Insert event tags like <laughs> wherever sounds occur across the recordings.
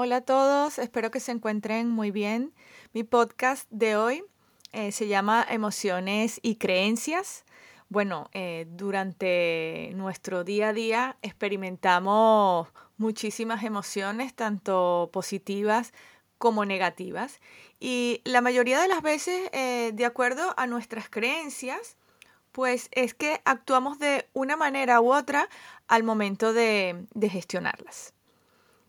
Hola a todos, espero que se encuentren muy bien. Mi podcast de hoy eh, se llama Emociones y Creencias. Bueno, eh, durante nuestro día a día experimentamos muchísimas emociones, tanto positivas como negativas. Y la mayoría de las veces, eh, de acuerdo a nuestras creencias, pues es que actuamos de una manera u otra al momento de, de gestionarlas.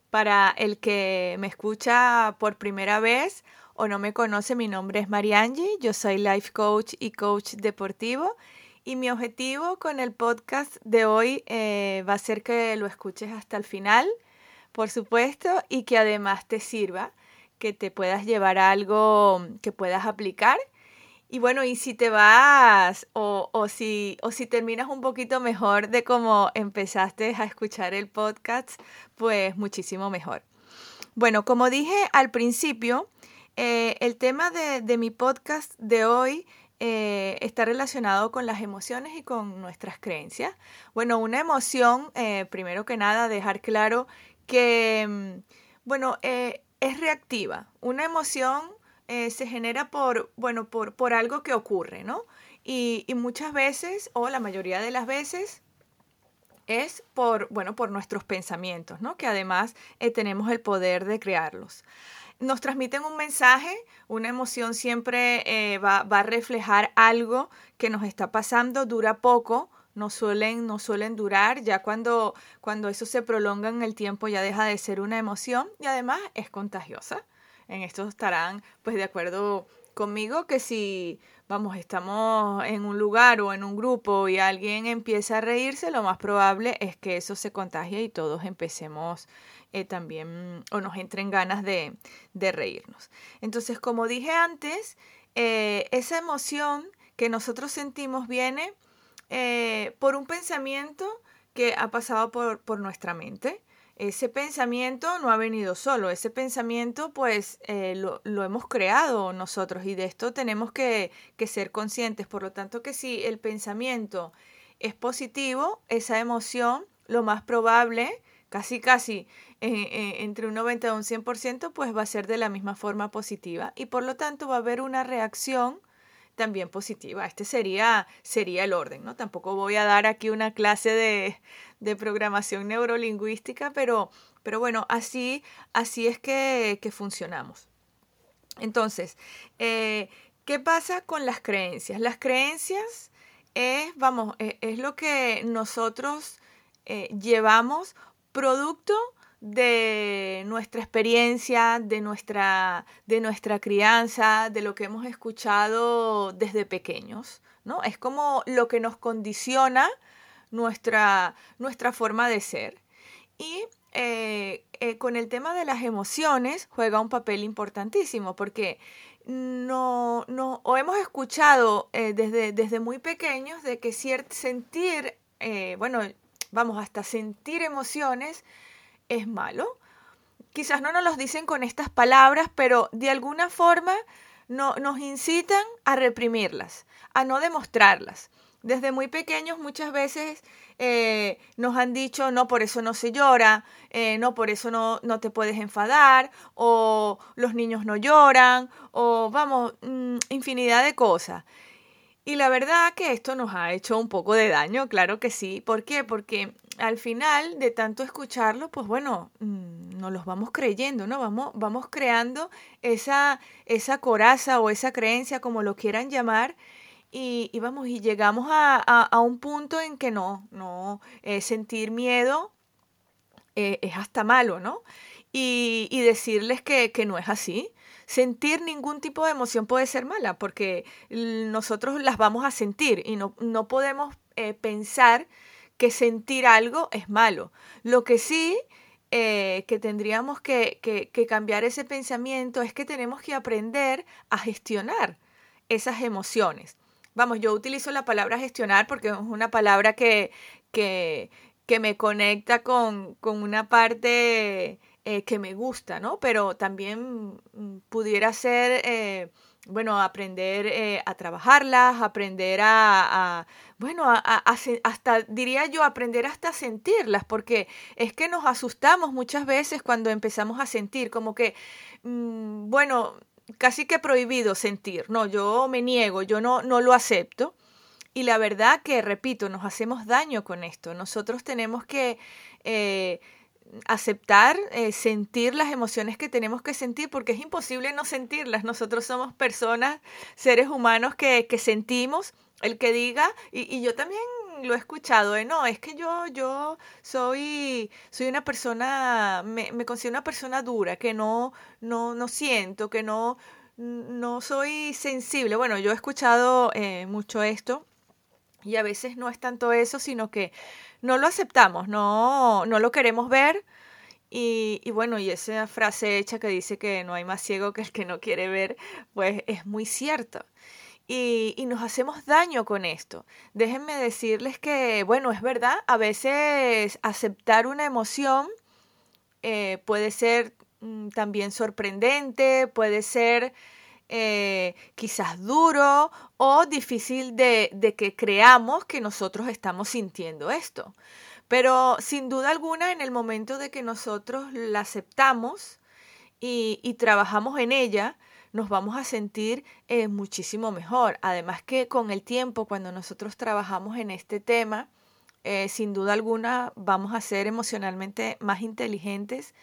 Para el que me escucha por primera vez o no me conoce, mi nombre es Mariangi, yo soy life coach y coach deportivo y mi objetivo con el podcast de hoy eh, va a ser que lo escuches hasta el final, por supuesto, y que además te sirva, que te puedas llevar algo que puedas aplicar. Y bueno, y si te vas o, o, si, o si terminas un poquito mejor de cómo empezaste a escuchar el podcast, pues muchísimo mejor. Bueno, como dije al principio, eh, el tema de, de mi podcast de hoy eh, está relacionado con las emociones y con nuestras creencias. Bueno, una emoción, eh, primero que nada, dejar claro que, mm, bueno, eh, es reactiva. Una emoción se genera por, bueno, por, por, algo que ocurre, ¿no? Y, muchas veces, o la mayoría de las veces, es por, bueno, por nuestros pensamientos, ¿no? Que además tenemos el poder de crearlos nos transmiten un mensaje, una emoción siempre eh, va, va, a reflejar algo que nos está pasando, dura poco, no suelen, no suelen durar, ya cuando, cuando eso se prolonga en el tiempo ya deja de ser una emoción y además es contagiosa. En esto estarán pues de acuerdo conmigo que si vamos, estamos en un lugar o en un grupo y alguien empieza a reírse, lo más probable es que eso se contagie y todos empecemos eh, también o nos entren ganas de, de, reírnos. Entonces, como dije antes, eh, esa emoción que nosotros sentimos viene eh, por un pensamiento que ha pasado por, por, nuestra mente. Ese pensamiento no ha venido solo, ese pensamiento pues lo, lo, hemos creado nosotros y de esto tenemos que, que ser conscientes. Por lo tanto que si el pensamiento es positivo, esa emoción lo más probable, casi casi eh, eh, entre un 90 y un 100%, pues va a ser de la misma forma positiva y por lo tanto va a haber una reacción también positiva. Este sería, sería el orden, ¿no? Tampoco voy a dar aquí una clase de, de programación neurolingüística, pero, pero bueno, así, así es que, que funcionamos. Entonces, eh, ¿qué pasa con las creencias? Las creencias es, vamos, es, es lo que nosotros eh, llevamos producto de nuestra experiencia, de nuestra, de nuestra crianza, de lo que hemos escuchado desde pequeños, ¿no? Es como lo que nos condiciona nuestra, nuestra forma de ser. Y eh, eh, con el tema de las emociones juega un papel importantísimo porque no, no o hemos escuchado eh, desde, desde muy pequeños de que sentir, bueno, vamos, hasta sentir emociones es malo. Quizás no nos los dicen con estas palabras, pero de alguna forma no, nos incitan a reprimirlas, a no demostrarlas. Desde muy pequeños muchas veces eh, nos han dicho, no, por eso no se llora, eh, no, por eso no, no, te puedes enfadar, o los niños no lloran, o vamos, mm, infinidad de cosas. Y la verdad que esto nos ha hecho un poco de daño, claro que sí. ¿Por qué? Porque al final de tanto escucharlo, pues bueno, mm, nos los vamos creyendo, ¿no? Vamos, vamos creando esa, esa coraza o esa creencia, como lo quieran llamar, y, vamos, y llegamos a, a, un punto en que no, no, eh, sentir miedo eh, es hasta malo, ¿no? Y, y decirles que, que no es así sentir ningún tipo de emoción puede ser mala porque nosotros las vamos a sentir y no, no podemos eh, pensar que sentir algo es malo. Lo que sí eh, que tendríamos que, que, que cambiar ese pensamiento es que tenemos que aprender a gestionar esas emociones. Vamos, yo utilizo la palabra gestionar porque es una palabra que, que, que me conecta con, con una parte eh, que me gusta, ¿no? Pero también mm, pudiera ser, eh, bueno, aprender eh, a trabajarlas, aprender a, bueno, a, hasta diría yo, aprender hasta a sentirlas, porque es que nos asustamos muchas veces cuando empezamos a sentir, como que, mm, bueno, casi que prohibido sentir, no, yo me niego, yo no, no lo acepto. Y la verdad que, repito, nos hacemos daño con esto. Nosotros tenemos que aceptar, eh, sentir las emociones que tenemos que sentir, porque es imposible no sentirlas. Nosotros somos personas, seres humanos que, que sentimos. El que diga, y, y yo también lo he escuchado, ¿eh? no, es que yo, yo soy, soy una persona, me, me considero una persona dura, que no, no, no siento, que no, no soy sensible. Bueno, yo he escuchado eh, mucho esto y a veces no es tanto eso, sino que no lo aceptamos, no, no lo queremos ver. Y, y, bueno, y esa frase hecha que dice que no hay más ciego que el que no quiere ver, pues es muy cierta. Y, y, nos hacemos daño con esto. Déjenme decirles que, bueno, es verdad, a veces aceptar una emoción eh, puede ser mm, también sorprendente, puede ser eh, quizás duro o difícil de, de que creamos que nosotros estamos sintiendo esto. Pero sin duda alguna, en el momento de que nosotros la aceptamos y, y trabajamos en ella, nos vamos a sentir eh, muchísimo mejor. Además que con el tiempo, cuando nosotros trabajamos en este tema, eh, sin duda alguna vamos a ser emocionalmente más inteligentes,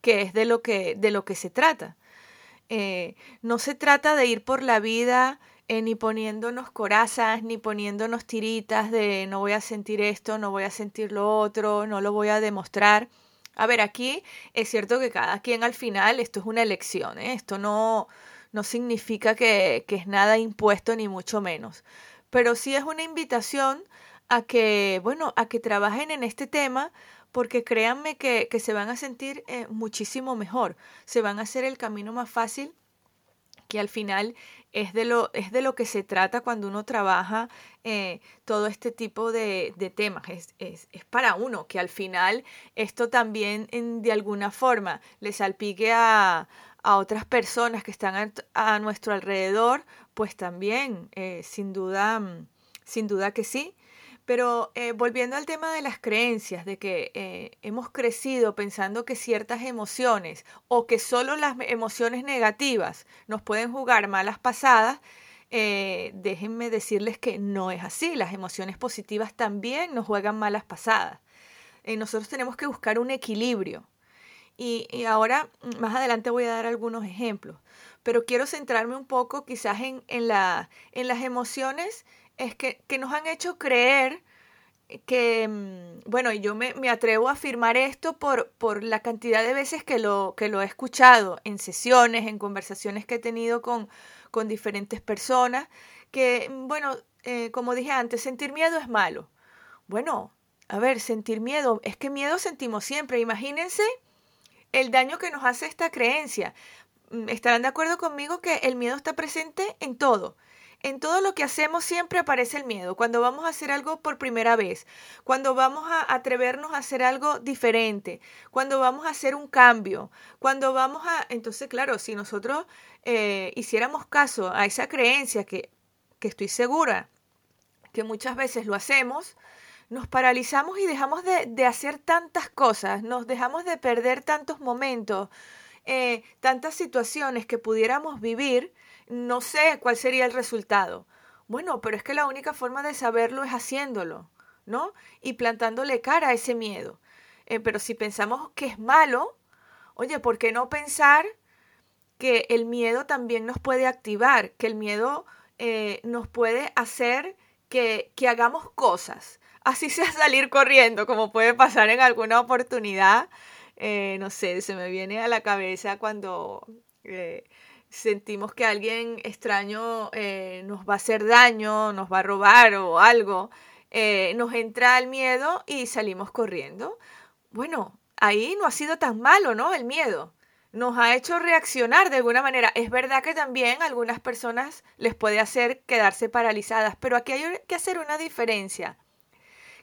que es de lo que, de lo que se trata. Eh, no se trata de ir por la vida eh, ni poniéndonos corazas, ni poniéndonos tiritas de no voy a sentir esto, no voy a sentir lo otro, no lo voy a demostrar. A ver, aquí es cierto que cada quien al final, esto es una elección, ¿eh? esto no, no significa que, que es nada impuesto ni mucho menos, pero sí es una invitación a que, bueno, a que trabajen en este tema porque créanme que, que se van a sentir eh, muchísimo mejor, se van a hacer el camino más fácil que al final es de lo, es de lo que se trata cuando uno trabaja eh, todo este tipo de, de temas. Es, es, es, para uno, que al final esto también en, de alguna forma le salpique a, a otras personas que están a, nuestro alrededor, pues también, eh, sin duda, sin duda que sí. Pero eh, volviendo al tema de las creencias, de que eh, hemos crecido pensando que ciertas emociones o que solo las emociones negativas nos pueden jugar malas pasadas, eh, déjenme decirles que no es así. Las emociones positivas también nos juegan malas pasadas. Nosotros tenemos que buscar un equilibrio. Y, ahora, mm, más adelante voy a dar algunos ejemplos, pero quiero centrarme un poco quizás en, en las emociones es que, que nos han hecho creer que, mm, bueno, yo me, me, atrevo a afirmar esto por, por la cantidad de veces que lo, que lo he escuchado en sesiones, en conversaciones que he tenido con, con diferentes personas, que, mm, bueno, eh, como dije antes, sentir miedo es malo. Bueno, a ver, sentir miedo, es que miedo sentimos siempre. Imagínense el daño que nos hace esta creencia. Mm, estarán de acuerdo conmigo que el miedo está presente en todo en todo lo que hacemos siempre aparece el miedo. Cuando vamos a hacer algo por primera vez, cuando vamos a atrevernos a hacer algo diferente, cuando vamos a hacer un cambio, cuando vamos a... Entonces, claro, si nosotros eh, hiciéramos caso a esa creencia que, que estoy segura que muchas veces lo hacemos, nos paralizamos y dejamos de, de hacer tantas cosas, nos dejamos de perder tantos momentos, eh, tantas situaciones que pudiéramos vivir no sé cuál sería el resultado. Bueno, pero es que la única forma de saberlo es haciéndolo, ¿no? Y plantándole cara a ese miedo. Eh, pero si pensamos que es malo, oye, ¿por qué no pensar que el miedo también nos puede activar, que el miedo eh, nos puede hacer que, que hagamos cosas? Así <laughs> sea salir corriendo, como puede pasar en alguna oportunidad. Eh, no sé, se me viene a la cabeza cuando sentimos que alguien extraño eh, nos va a hacer daño, nos va a robar o algo, eh, nos entra el miedo y salimos corriendo. Bueno, ahí no ha sido tan malo, ¿no? El miedo. Nos ha hecho reaccionar de alguna manera. Es verdad que también a algunas personas les puede hacer quedarse paralizadas, pero aquí hay que hacer una diferencia,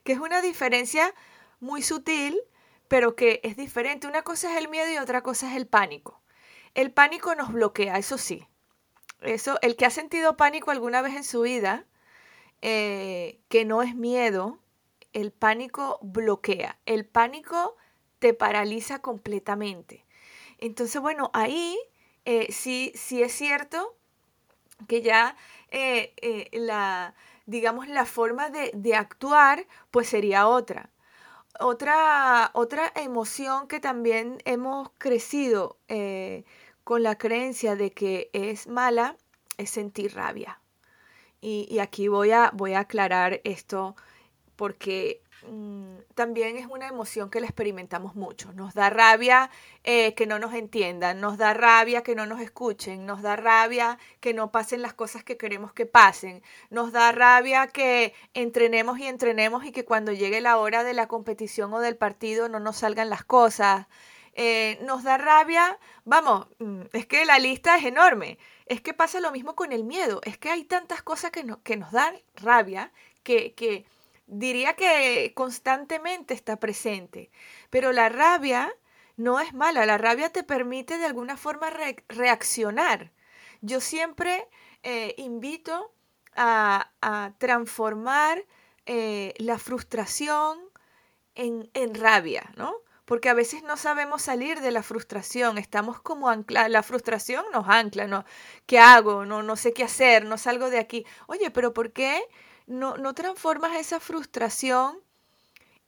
que es una diferencia muy sutil, pero que es diferente. Una cosa es el miedo y otra cosa es el pánico. El pánico nos bloquea, eso sí. eso, el que ha sentido pánico alguna vez en su vida, eh, que no es miedo, el pánico bloquea, el pánico te paraliza completamente. Entonces, bueno, ahí eh, sí, sí es cierto que ya eh, la, digamos, la forma de, de, actuar, pues sería otra. Otra, otra emoción que también hemos crecido con la creencia de que es mala es sentir rabia. Y, aquí voy a, voy a aclarar esto porque mm, también es una emoción que la experimentamos mucho. Nos da rabia eh, que no nos entiendan, nos da rabia que no nos escuchen, nos da rabia que no pasen las cosas que queremos que pasen, nos da rabia que entrenemos y entrenemos y que cuando llegue la hora de la competición o del partido no nos salgan las cosas. Eh, nos da rabia, vamos, mm, es que la lista es enorme. Es que pasa lo mismo con el miedo, es que hay tantas cosas que, que nos dan rabia que, que diría que constantemente está presente. Pero la rabia no es mala, la rabia te permite de alguna forma reaccionar. Yo siempre eh, invito a, transformar eh, la frustración en, en rabia, ¿no? Porque a veces no sabemos salir de la frustración, estamos como anclados, la frustración nos ancla, ¿no? ¿Qué hago? No, no sé qué hacer, no salgo de aquí. Oye, pero ¿por qué no, no transformas esa frustración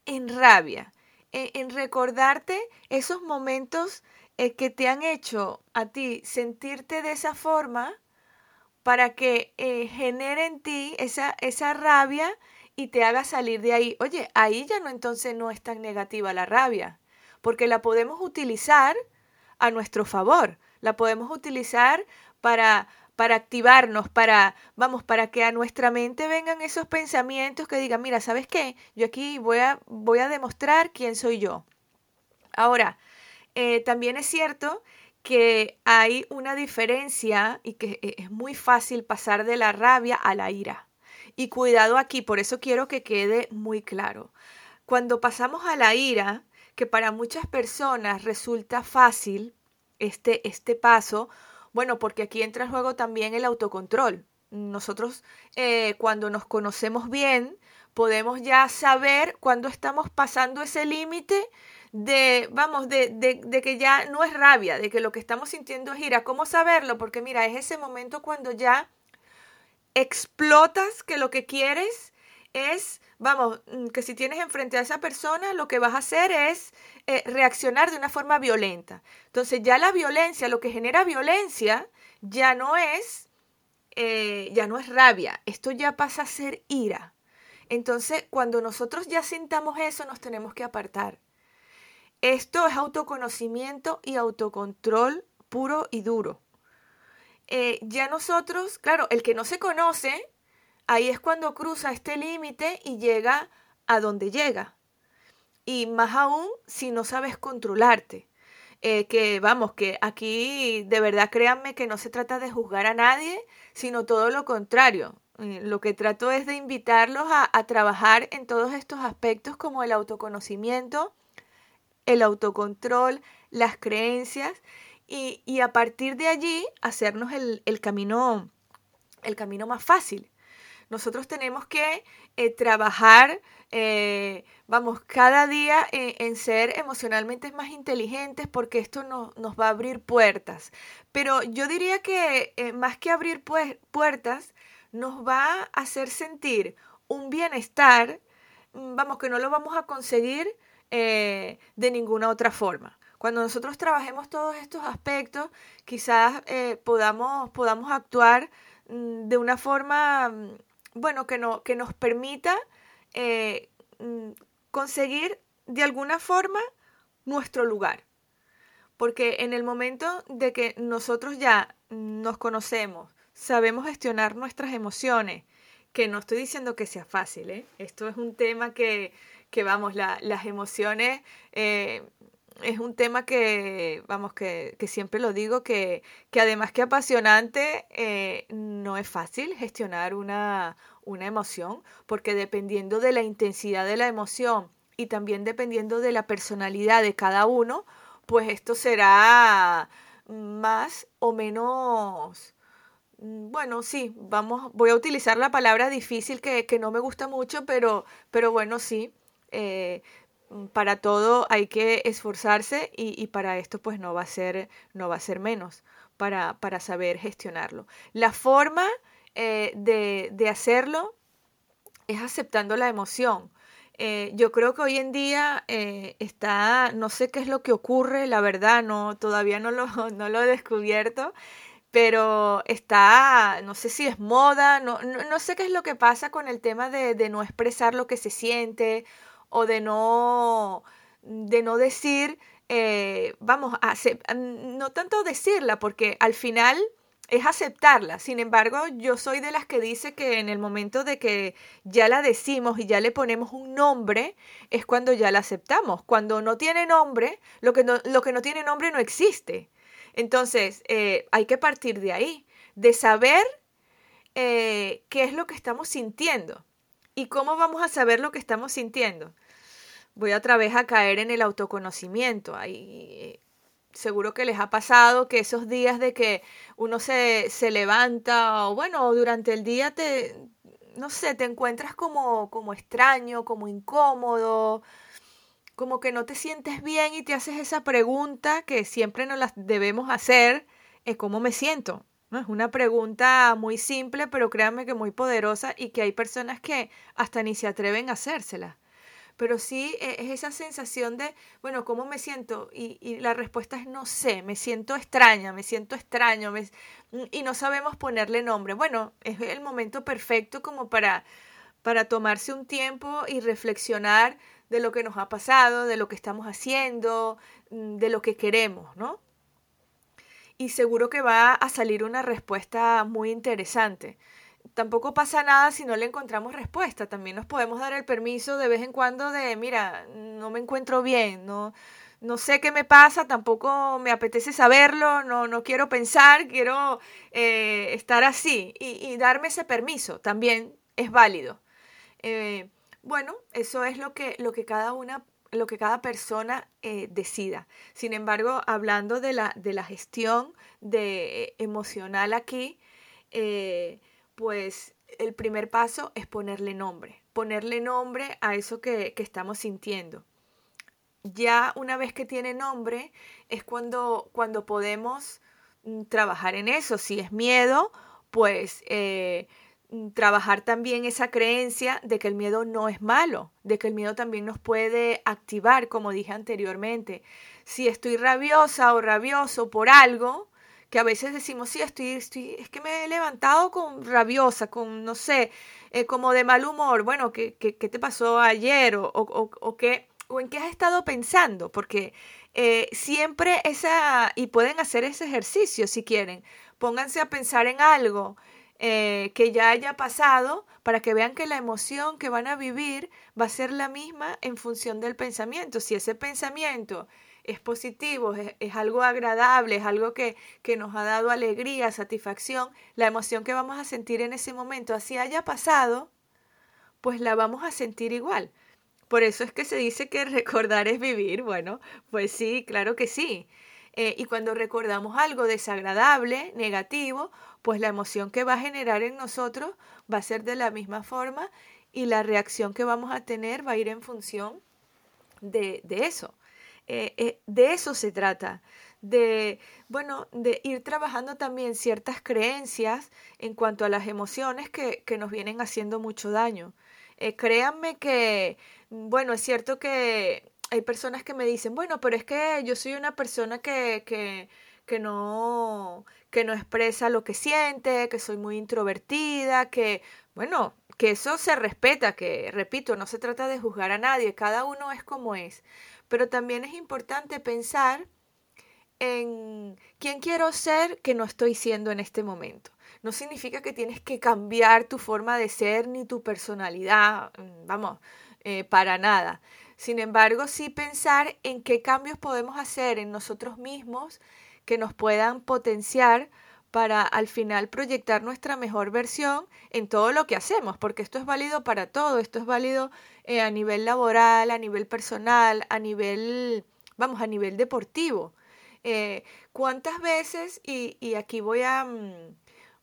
en rabia? En, recordarte esos momentos eh, que te han hecho a ti sentirte de esa forma para que eh, genere en ti esa, esa rabia y te haga salir de ahí. Oye, ahí ya no entonces no es tan negativa la rabia porque la podemos utilizar a nuestro favor, la podemos utilizar para para activarnos, para, vamos, para que a nuestra mente vengan esos pensamientos que digan, mira, ¿sabes qué? Yo aquí voy a, voy a demostrar quién soy yo. Ahora, eh, también es cierto que hay una diferencia y que e, es muy fácil pasar de la rabia a la ira. Y cuidado aquí, por eso quiero que quede muy claro. Cuando pasamos a la ira, que para muchas personas resulta fácil este, este paso, bueno, porque aquí entra en juego también el autocontrol. Nosotros eh, cuando nos conocemos bien, podemos ya saber cuando estamos pasando ese límite de, vamos, de, de, de, que ya no es rabia, de que lo que estamos sintiendo es ira. ¿Cómo saberlo? Porque mira, es ese momento cuando ya explotas que lo que quieres es vamos, mm, que si tienes enfrente a esa persona, lo que vas a hacer es eh, reaccionar de una forma violenta. Entonces ya la violencia, lo que genera violencia, ya no es, eh, ya no es rabia, esto ya pasa a ser ira. Entonces, cuando nosotros ya sintamos eso, nos tenemos que apartar. Esto es autoconocimiento y autocontrol puro y duro. Eh, ya nosotros, claro, el que no se conoce, ahí es cuando cruza este límite y llega a donde llega. Y más aún si no sabes controlarte. Eh, que vamos, que aquí de verdad créanme que no se trata de juzgar a nadie, sino todo lo contrario. Eh, lo que trato es de invitarlos a, trabajar en todos estos aspectos como el autoconocimiento, el autocontrol, las creencias y, a partir de allí hacernos el, camino, el camino más fácil. Nosotros tenemos que eh, trabajar, eh, vamos, cada día en ser emocionalmente más inteligentes porque esto nos va a abrir puertas. Pero yo diría que eh, más que abrir puertas, nos va a hacer sentir un bienestar, mm, vamos, que no lo vamos a conseguir de ninguna otra forma. Cuando nosotros trabajemos todos estos aspectos, quizás podamos, podamos actuar mm, de una forma mm, bueno, que, no, que nos permita eh, mm, conseguir de alguna forma nuestro lugar. Porque en el momento de que nosotros ya nos conocemos, sabemos gestionar nuestras emociones, que no estoy diciendo que sea fácil, ¿eh? esto es un tema que, que vamos, las emociones eh, es un tema que, vamos, que, siempre lo digo, que, además que apasionante, eh, no es fácil gestionar una, una emoción, porque dependiendo de la intensidad de la emoción y también dependiendo de la personalidad de cada uno, pues esto será más o menos mm, bueno, sí, vamos, voy a utilizar la palabra difícil que, no me gusta mucho, pero, pero bueno, sí, eh, para todo hay que esforzarse y, para esto pues no va a ser, no va a ser menos para, para saber gestionarlo. La forma eh, de, de hacerlo es aceptando la emoción. Eh, yo creo que hoy en día eh, está, no sé qué es lo que ocurre, la verdad, no, todavía no lo, <laughs> no lo he descubierto, pero está, no sé si es moda, no, no, sé qué es lo que pasa con el tema de, de, no expresar lo que se siente o de no, de no decir, eh, vamos, a, no tanto decirla, porque al final es aceptarla. Sin embargo, yo soy de las que dice que en el momento de que ya la decimos y ya le ponemos un nombre, es cuando ya la aceptamos. Cuando no tiene nombre, lo que no, lo que no tiene nombre no existe. Entonces, eh, hay que partir de ahí, de saber eh, qué es lo que estamos sintiendo y cómo vamos a saber lo que estamos sintiendo. Voy otra vez a caer en el autoconocimiento. Ahí, seguro que les ha pasado que esos días de que uno se, se levanta o bueno, durante el día te, no sé, te encuentras como, como extraño, como incómodo, como que no te sientes bien y te haces esa pregunta que siempre nos la debemos hacer, cómo me siento. ¿no? Es una pregunta muy simple, pero créanme que muy poderosa y que hay personas que hasta ni se atreven a hacérsela pero sí e, es esa sensación de, bueno, ¿cómo me siento? Y, la respuesta es no sé, me siento extraña, me siento extraño, y no sabemos ponerle nombre. Bueno, es el momento perfecto como para, para tomarse un tiempo y reflexionar de lo que nos ha pasado, de lo que estamos haciendo, mm, de lo que queremos, ¿no? Y seguro que va a salir una respuesta muy interesante tampoco pasa nada si no le encontramos respuesta. También nos podemos dar el permiso de vez en cuando de, mira, no me encuentro bien, no, no sé qué me pasa, tampoco me apetece saberlo, no, no quiero pensar, quiero eh, estar así y, darme ese permiso también es válido. Eh, bueno, eso es lo que, lo que cada una lo que cada persona eh, decida. Sin embargo, hablando de la, de la gestión de, emocional aquí, pues el primer paso es ponerle nombre, ponerle nombre a eso que, estamos sintiendo. Ya una vez que tiene nombre es cuando, cuando podemos mm, trabajar en eso. Si es miedo, pues eh, mm, trabajar también esa creencia de que el miedo no es malo, de que el miedo también nos puede activar, como dije anteriormente. Si estoy rabiosa o rabioso por algo, que a veces decimos, sí, estoy, estoy, es que me he levantado con rabiosa, con, no sé, eh, como de mal humor. Bueno, ¿qué, qué, qué te pasó ayer? O, o, qué, o en qué has estado pensando, porque eh, siempre esa, y pueden hacer ese ejercicio si quieren, pónganse a pensar en algo eh, que ya haya pasado para que vean que la emoción que van a vivir va a ser la misma en función del pensamiento. Si ese pensamiento es positivo, es, algo agradable, es algo que, que, nos ha dado alegría, satisfacción, la emoción que vamos a sentir en ese momento, así haya pasado, pues la vamos a sentir igual. Por eso es que se dice que <laughs> recordar es vivir. Bueno, pues sí, claro que sí. Eh, y cuando recordamos algo desagradable, negativo, pues la emoción que va a generar en nosotros va a ser de la misma forma y la reacción que vamos a tener va a ir en función de, de eso. Eh, eh, de eso se trata, de, bueno, de ir trabajando también ciertas creencias en cuanto a las emociones que, nos vienen haciendo mucho daño. Eh, créanme que, bueno, es cierto que hay personas que me dicen, bueno, pero es que yo soy una persona que, que, que no, que no expresa lo que siente, que soy muy introvertida, que, bueno, que eso se respeta, que, repito, no se trata de juzgar a nadie, cada uno es como es. Pero también es importante pensar en quién quiero ser que no estoy siendo en este momento. No significa que tienes que cambiar tu forma de ser ni tu personalidad, mm, vamos, eh, para nada. Sin embargo, sí pensar en qué cambios podemos hacer en nosotros mismos que nos puedan potenciar para al final proyectar nuestra mejor versión en todo lo que hacemos, porque esto es válido para todo, esto es válido eh, a nivel laboral, a nivel personal, a nivel, vamos, a nivel deportivo. Eh, ¿Cuántas veces, y, aquí voy a, mm,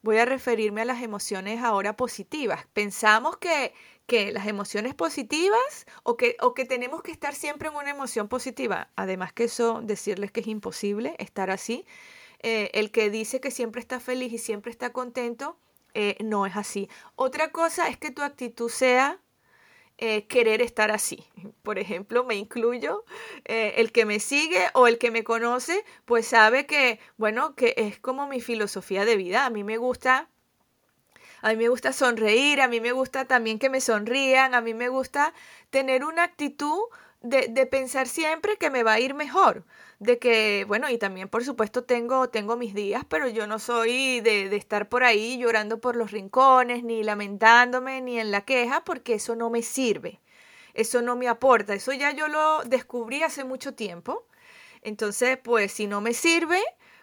voy a referirme a las emociones ahora positivas. Pensamos que, que las emociones positivas o que, o que tenemos que estar siempre en una emoción positiva. Además que eso, decirles que es imposible estar así. Eh, el que dice que siempre está feliz y siempre está contento, eh, no es así. Otra cosa es que tu actitud sea eh, querer estar así. Por ejemplo, me incluyo, el que me sigue o el que me conoce, pues sabe que, bueno, que es como mi filosofía de vida. A mí me gusta, a mí me gusta sonreír, a mí me gusta también que me sonrían, a mí me gusta tener una actitud de, de pensar siempre que me va a ir mejor de que, bueno, y también por supuesto tengo, tengo mis días, pero yo no soy de, de, estar por ahí llorando por los rincones, ni lamentándome, ni en la queja, porque eso no me sirve, eso no me aporta, eso ya yo lo descubrí hace mucho tiempo. Entonces, pues si no me sirve,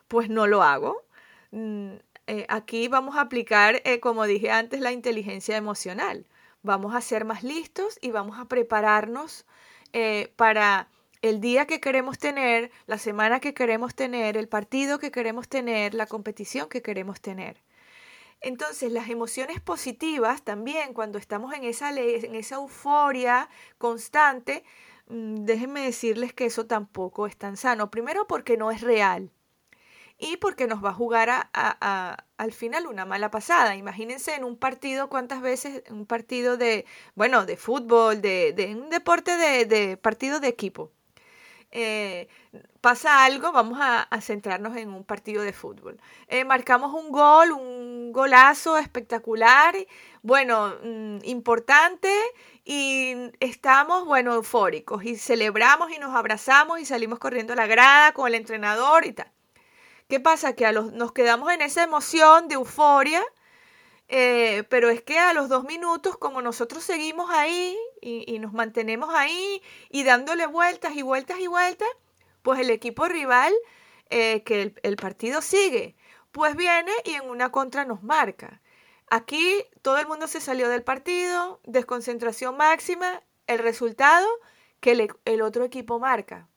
pues no lo hago. Mm, eh, aquí vamos a aplicar, eh, como dije antes, la inteligencia emocional. Vamos a ser más listos y vamos a prepararnos eh, para el día que queremos tener, la semana que queremos tener, el partido que queremos tener, la competición que queremos tener. Entonces, las emociones positivas también, cuando estamos en esa, en esa euforia constante, mm, déjenme decirles que eso tampoco es tan sano. Primero porque no es real y porque nos va a jugar al final una mala pasada. Imagínense en un partido, cuántas veces, un partido de, bueno, de fútbol, de, de un deporte de, de partido de equipo eh, pasa algo, vamos a, centrarnos en un partido de fútbol. Eh, marcamos un gol, un golazo espectacular, bueno, mm, importante y estamos, bueno, eufóricos y celebramos y nos abrazamos y salimos corriendo a la grada con el entrenador y tal. ¿Qué pasa? Que a los, nos quedamos en esa emoción de euforia eh, pero es que a los dos minutos, como nosotros seguimos ahí y, nos mantenemos ahí y dándole vueltas y vueltas y vueltas, pues el equipo rival, eh, que el, partido sigue, pues viene y en una contra nos marca. Aquí todo el mundo se salió del partido, desconcentración máxima, el resultado que el otro equipo marca.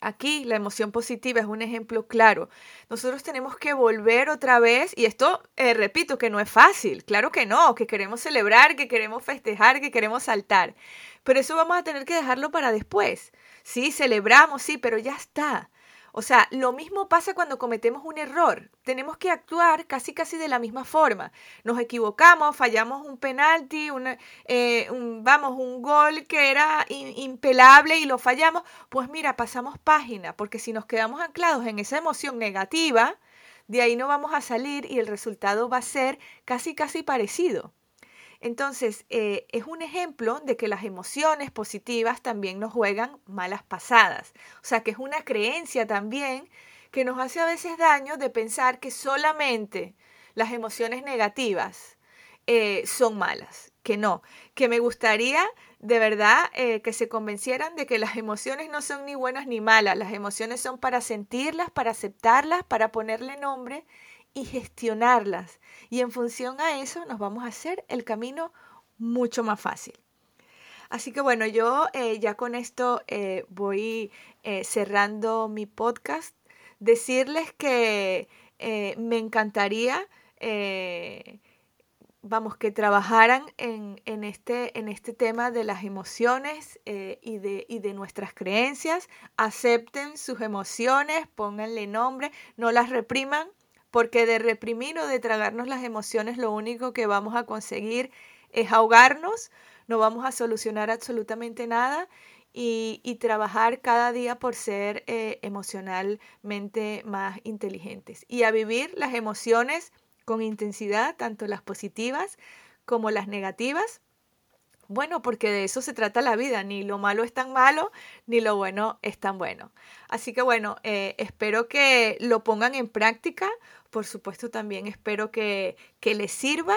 Aquí la emoción positiva es un ejemplo claro. Nosotros tenemos que volver otra vez, y esto, eh, repito, que no es fácil, claro que no, que queremos celebrar, que queremos festejar, que queremos saltar, pero eso vamos a tener que dejarlo para después. Sí, celebramos, sí, pero ya está. O sea, lo mismo pasa cuando cometemos un error. Tenemos que actuar casi casi de la misma forma. Nos equivocamos, fallamos un penalti, eh, un, vamos, un gol que era impelable y lo fallamos. Pues mira, pasamos página, porque si nos quedamos anclados en esa emoción negativa, de ahí no vamos a salir y el resultado va a ser casi casi parecido. Entonces, eh, es un ejemplo de que las emociones positivas también nos juegan malas pasadas. O sea, que es una creencia también que nos hace a veces daño de pensar que solamente las emociones negativas eh, son malas, que no, que me gustaría de verdad eh, que se convencieran de que las emociones no son ni buenas ni malas, las emociones son para sentirlas, para aceptarlas, para ponerle nombre y gestionarlas. Y en función a eso nos vamos a hacer el camino mucho más fácil. Así que bueno, yo eh, ya con esto eh, voy eh, cerrando mi podcast. Decirles que me encantaría, vamos, que trabajaran en, en, este, en este tema de las emociones y, de, y de nuestras creencias. Acepten sus emociones, pónganle nombre, no las repriman porque de reprimir o de tragarnos las emociones lo único que vamos a conseguir es ahogarnos, no vamos a solucionar absolutamente nada y, trabajar cada día por ser eh, emocionalmente más inteligentes y a vivir las emociones con intensidad, tanto las positivas como las negativas. Bueno, porque de eso se trata la vida, ni lo malo es tan malo, ni lo bueno es tan bueno. Así que bueno, eh, espero que lo pongan en práctica por supuesto también espero que, les sirva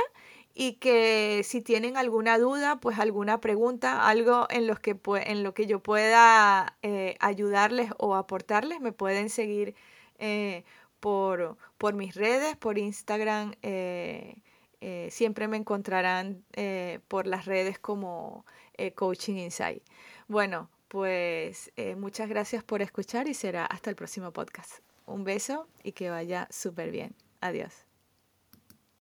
y que si tienen alguna duda, pues alguna pregunta, algo en, los que, en lo que yo pueda eh, ayudarles o aportarles, me pueden seguir eh, por, por, mis redes, por Instagram. Siempre me encontrarán por las redes como Coaching Insight. Bueno, pues muchas gracias por escuchar y será hasta el próximo podcast. Un beso y que vaya súper bien. Adiós.